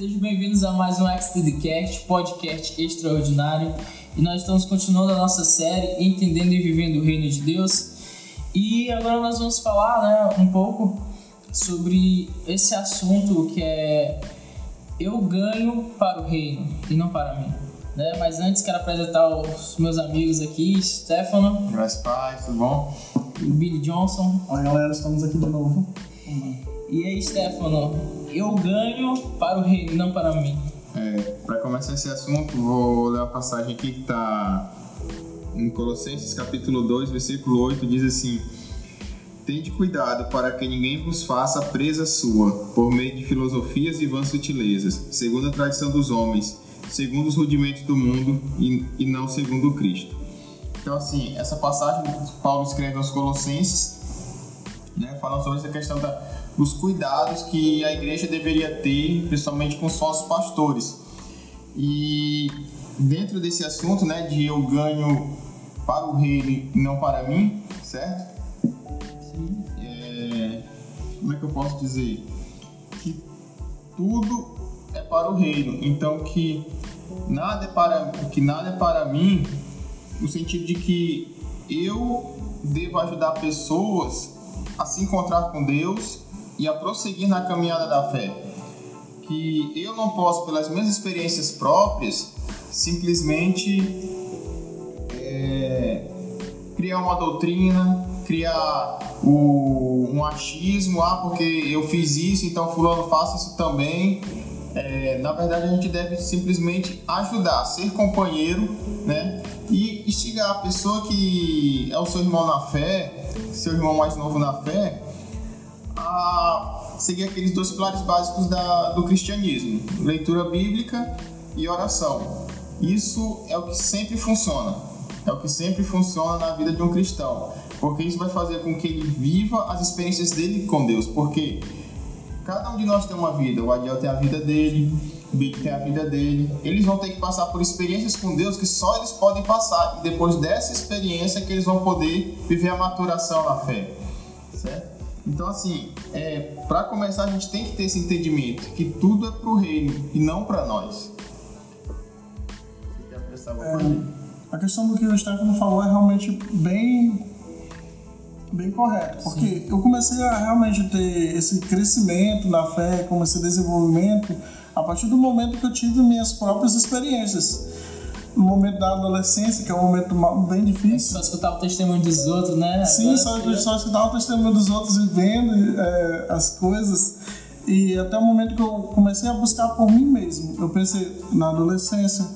Sejam bem-vindos a mais um Cast, podcast extraordinário. E nós estamos continuando a nossa série Entendendo e Vivendo o Reino de Deus. E agora nós vamos falar né, um pouco sobre esse assunto que é eu ganho para o reino e não para mim. Né? Mas antes quero apresentar os meus amigos aqui, Stefano. Graças pai, tudo bom? E o Billy Johnson. Oi galera, estamos aqui de novo. E aí, Stefano, eu ganho para o reino, não para mim. É, para começar esse assunto, vou ler uma passagem aqui que está em Colossenses capítulo 2, versículo 8, diz assim: Tende cuidado para que ninguém vos faça presa sua, por meio de filosofias e vãs sutilezas, segundo a tradição dos homens, segundo os rudimentos do mundo e, e não segundo Cristo. Então, assim, essa passagem Paulo escreve aos Colossenses, né, falando sobre essa questão da os cuidados que a igreja deveria ter, principalmente com os falsos pastores. E dentro desse assunto, né, de eu ganho para o reino e não para mim, certo? É, como é que eu posso dizer? Que tudo é para o reino. Então que nada é para que nada é para mim, no sentido de que eu devo ajudar pessoas a se encontrar com Deus e a prosseguir na caminhada da fé. Que eu não posso, pelas minhas experiências próprias, simplesmente é, criar uma doutrina, criar o, um achismo, ah, porque eu fiz isso, então fulano faça isso também. É, na verdade, a gente deve simplesmente ajudar, ser companheiro, né? E instigar a pessoa que é o seu irmão na fé, seu irmão mais novo na fé, a seguir aqueles dois pilares básicos da, do cristianismo: leitura bíblica e oração. Isso é o que sempre funciona. É o que sempre funciona na vida de um cristão, porque isso vai fazer com que ele viva as experiências dele com Deus. Porque cada um de nós tem uma vida. O Adiel tem a vida dele, o Bic tem a vida dele. Eles vão ter que passar por experiências com Deus que só eles podem passar. E depois dessa experiência que eles vão poder viver a maturação na fé. Certo? Então, assim, é, para começar, a gente tem que ter esse entendimento que tudo é para o reino e não para nós. É, a questão do que o Stefano falou é realmente bem bem correto, porque Sim. eu comecei a realmente ter esse crescimento na fé, como esse desenvolvimento a partir do momento que eu tive minhas próprias experiências momento da adolescência, que é um momento bem difícil. Só escutar o testemunho dos outros, né? Sim, só, só escutar o testemunho dos outros vivendo é, as coisas. E até o momento que eu comecei a buscar por mim mesmo. Eu pensei, na adolescência,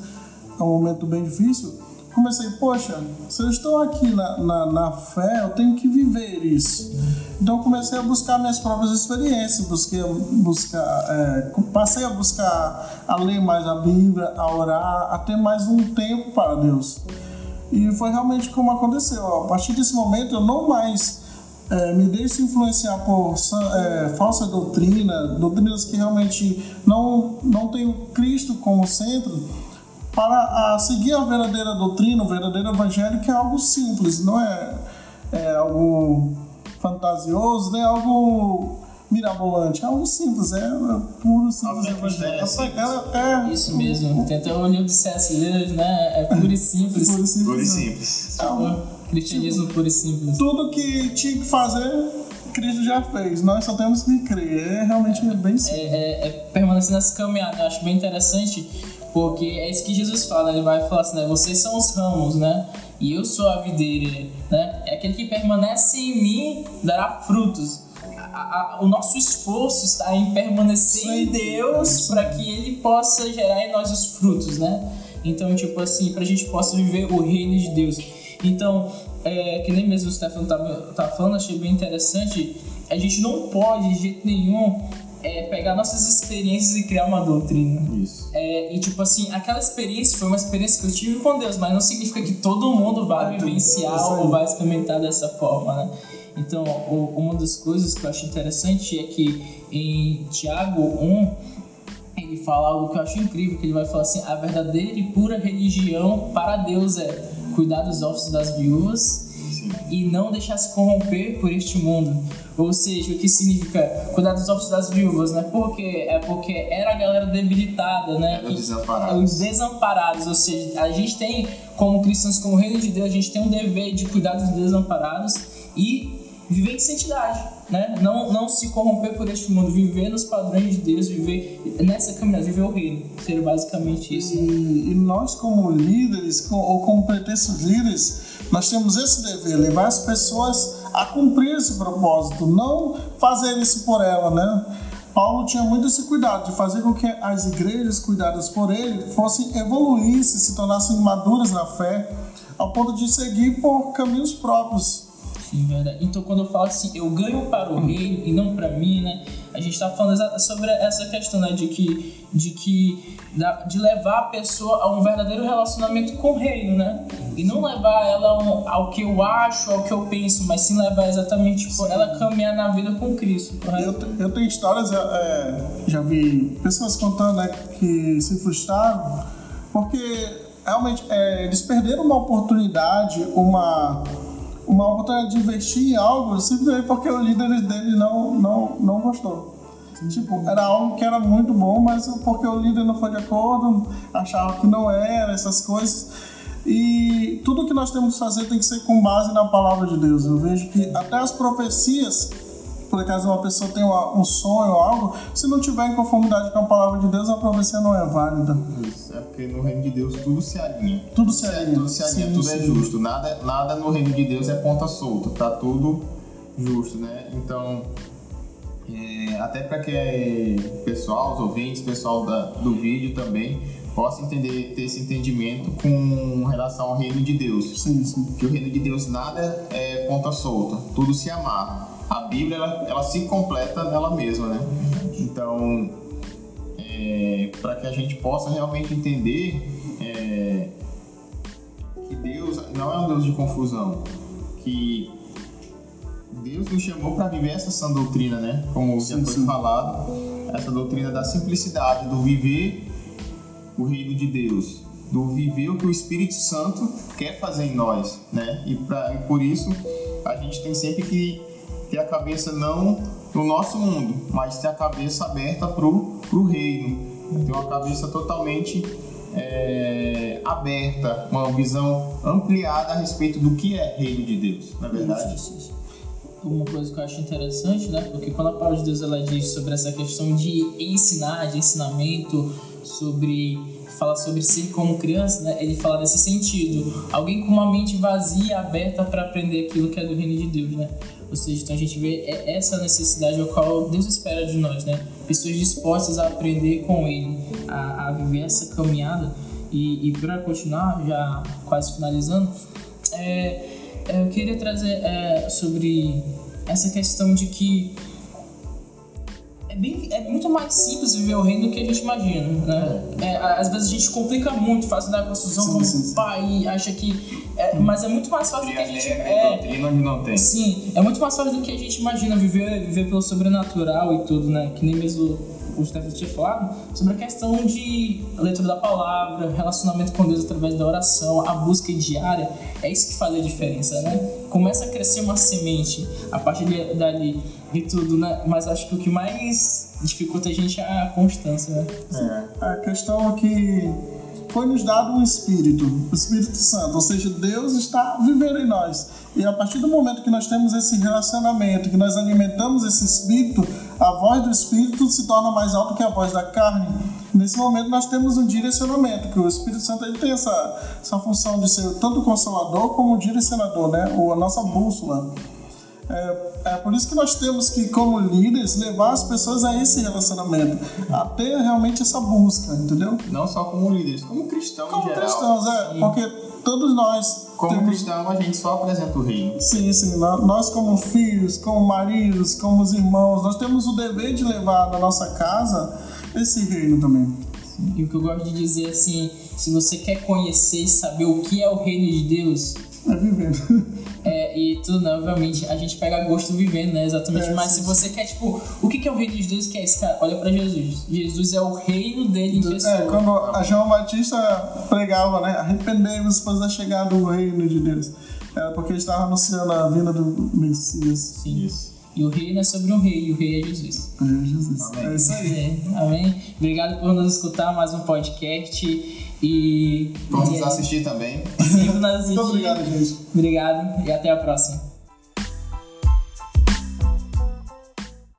é um momento bem difícil, comecei, poxa, se eu estou aqui na, na, na, fé, eu tenho que viver isso. Então comecei a buscar minhas próprias experiências, busquei buscar, é, passei a buscar a ler mais a Bíblia, a orar, a ter mais um tempo para Deus. E foi realmente como aconteceu. A partir desse momento eu não mais é, me deixo influenciar por é, falsa doutrina, doutrinas que realmente não, não tem o Cristo como centro para a seguir a verdadeira doutrina, o verdadeiro evangelho, que é algo simples, não é, é algo fantasioso, nem algo mirabolante, é algo simples, é puro simples evangelho. É, é, Isso mesmo, tem até o livro de C.S. Lewis, né? É puro e simples. puro e simples. Puro e simples. Então, cristianismo puro e simples. Tudo que tinha que fazer Cristo já fez, nós só temos que crer. É realmente é, bem simples. É, é, é permanecer nessa caminhada, eu acho bem interessante porque é isso que Jesus fala, ele vai falar assim, né? Vocês são os ramos, né? E eu sou a videira, né? É aquele que permanece em mim dará frutos. A, a, o nosso esforço está em permanecer em Deus para que Ele possa gerar em nós os frutos, né? Então, tipo assim, para a gente possa viver o reino de Deus. Então, é, que nem mesmo o Stefano estava tá falando, achei bem interessante. A gente não pode, de jeito nenhum, é pegar nossas experiências e criar uma doutrina. Isso. É, e tipo assim, aquela experiência foi uma experiência que eu tive com Deus, mas não significa que todo mundo vai vivenciar ou vai experimentar dessa forma, né? Então, o, uma das coisas que eu acho interessante é que em Tiago 1, ele fala algo que eu acho incrível, que ele vai falar assim, a verdadeira e pura religião para Deus é cuidar dos ossos das viúvas e não deixar se corromper por este mundo. Ou seja, o que significa cuidar dos ossos das viúvas, né? Porque é porque era a galera debilitada, né? Era desamparados. Os desamparados, ou seja, a gente tem como cristãos, como reino de Deus, a gente tem um dever de cuidar dos desamparados e viver em santidade, né? Não, não se corromper por este mundo, viver nos padrões de Deus, viver nessa caminhada, viver o reino. Seria basicamente isso. E, e nós, como líderes, com- ou como pretensos líderes, nós temos esse dever, levar as pessoas a cumprir esse propósito, não fazer isso por ela, né? Paulo tinha muito esse cuidado de fazer com que as igrejas cuidadas por ele fossem evoluíssem, se tornassem maduras na fé, ao ponto de seguir por caminhos próprios. Verdade. Então, quando eu falo assim, eu ganho para o reino e não para mim, né? A gente está falando sobre essa questão, né? De que, de que, de levar a pessoa a um verdadeiro relacionamento com o reino, né? E não levar ela ao, que eu acho, ao que eu penso, mas sim levar exatamente por ela caminhar na vida com Cristo, Eu, eu tenho histórias, é, já vi pessoas contando né, que se frustraram porque realmente é, eles perderam uma oportunidade, uma, uma oportunidade de investir em algo simplesmente porque o líder dele não, não, não gostou. Tipo, era algo que era muito bom, mas porque o líder não foi de acordo, achava que não era, essas coisas. E tudo que nós temos que fazer tem que ser com base na palavra de Deus. Eu vejo que até as profecias por acaso uma pessoa tem uma- um sonho ou algo, se não tiver em conformidade com a palavra de Deus, a profecia não é válida. Isso, é porque no reino de Deus tudo se alinha. Tudo se alinha. Tudo se alinha, Sim, tudo é sim. justo. Nada, nada no reino de Deus é ponta solta. Tá tudo justo, né? Então, é, até para que é, pessoal, os ouvintes, pessoal da- do vídeo também, possa entender, ter esse entendimento com relação ao reino de Deus. Sim, sim. que o reino de Deus nada é ponta solta, tudo se amarra. A Bíblia ela, ela se completa nela mesma, né? Então, para que a gente possa realmente entender é, que Deus não é um Deus de confusão, que Deus nos chamou para viver essa sã doutrina, né? Como já foi sim. falado, essa doutrina da simplicidade, do viver o reino de Deus, do viver o que o Espírito Santo quer fazer em nós, né? E, pra, e por isso a gente tem sempre que ter a cabeça não no nosso mundo, mas ter a cabeça aberta pro, pro reino, ter uma cabeça totalmente é, aberta, uma visão ampliada a respeito do que é reino de Deus, na verdade. Isso, isso. Uma coisa que eu acho interessante, né? Porque quando a palavra de Deus ela diz sobre essa questão de ensinar, de ensinamento, sobre falar sobre ser como criança, né? Ele fala nesse sentido. Alguém com uma mente vazia, aberta para aprender aquilo que é do reino de Deus, né? Ou seja, então a gente vê é- essa necessidade ao qual Deus espera de nós, né? Pessoas dispostas a aprender com Ele, a, a viver essa caminhada. E, e para continuar, já quase finalizando, é, é, eu queria trazer é, sobre essa questão de que é, bem, é muito mais simples viver o reino do que a gente imagina, né? É, às vezes a gente complica muito, faz confusão Sim, como sim, sim. pai e acha que... é, mas é muito mais fácil do que a gente... É, doutrina onde não tem. Sim, é muito mais fácil do que a gente imagina viver, viver pelo sobrenatural e tudo, né? Que nem mesmo o Stefan tinha falado sobre a questão de leitura da palavra, relacionamento com Deus através da oração, a busca diária. É isso que faz a diferença, né? Começa a crescer uma semente a partir de- dali e tudo, né? Mas acho que o que mais dificulta a gente é a constância, né? É. A questão é que foi nos dado um Espírito, o Espírito Santo, ou seja, Deus está vivendo em nós. E a partir do momento que nós temos esse relacionamento, que nós alimentamos esse Espírito, a voz do Espírito se torna mais alta que a voz da carne. Nesse momento nós temos um direcionamento, que o Espírito Santo ele tem essa, essa função de ser tanto consolador como direcionador, né? Ou a nossa bússola. É, é por isso que nós temos que, como líderes, levar as pessoas a esse relacionamento, a ter realmente essa busca, entendeu? Não só como líderes, como cristão Como em geral. cristãos, é, porque todos nós Como temos. cristão, a gente só apresenta o reino. Sim, sim, nó- nós como filhos, como maridos, como os irmãos, nós temos o dever de levar na nossa casa esse reino também. E o que eu gosto de dizer assim, se você quer conhecer e saber o que é o reino de Deus, É vivendo. É, e tudo, né? Obviamente, a gente pega gosto vivendo, né? Exatamente. É, Mas sim, se você quer, tipo, o que que é o reino de Deus? Que é esse cara? Olha pra Jesus. Jesus é o reino dele em pessoa. É, quando a João Batista pregava, né? Arrependei-vos depois da chegada do reino de Deus. Era porque ele estava anunciando a vinda do Messias. Sim. E o reino é sobre um rei, e o rei é Jesus. É Jesus. Amém. É isso aí. É, amém? Obrigado por nos escutar mais um podcast. E. Vamos e nos assistir também. Sempre nos assistir. Muito obrigado, gente. Obrigado e até a próxima.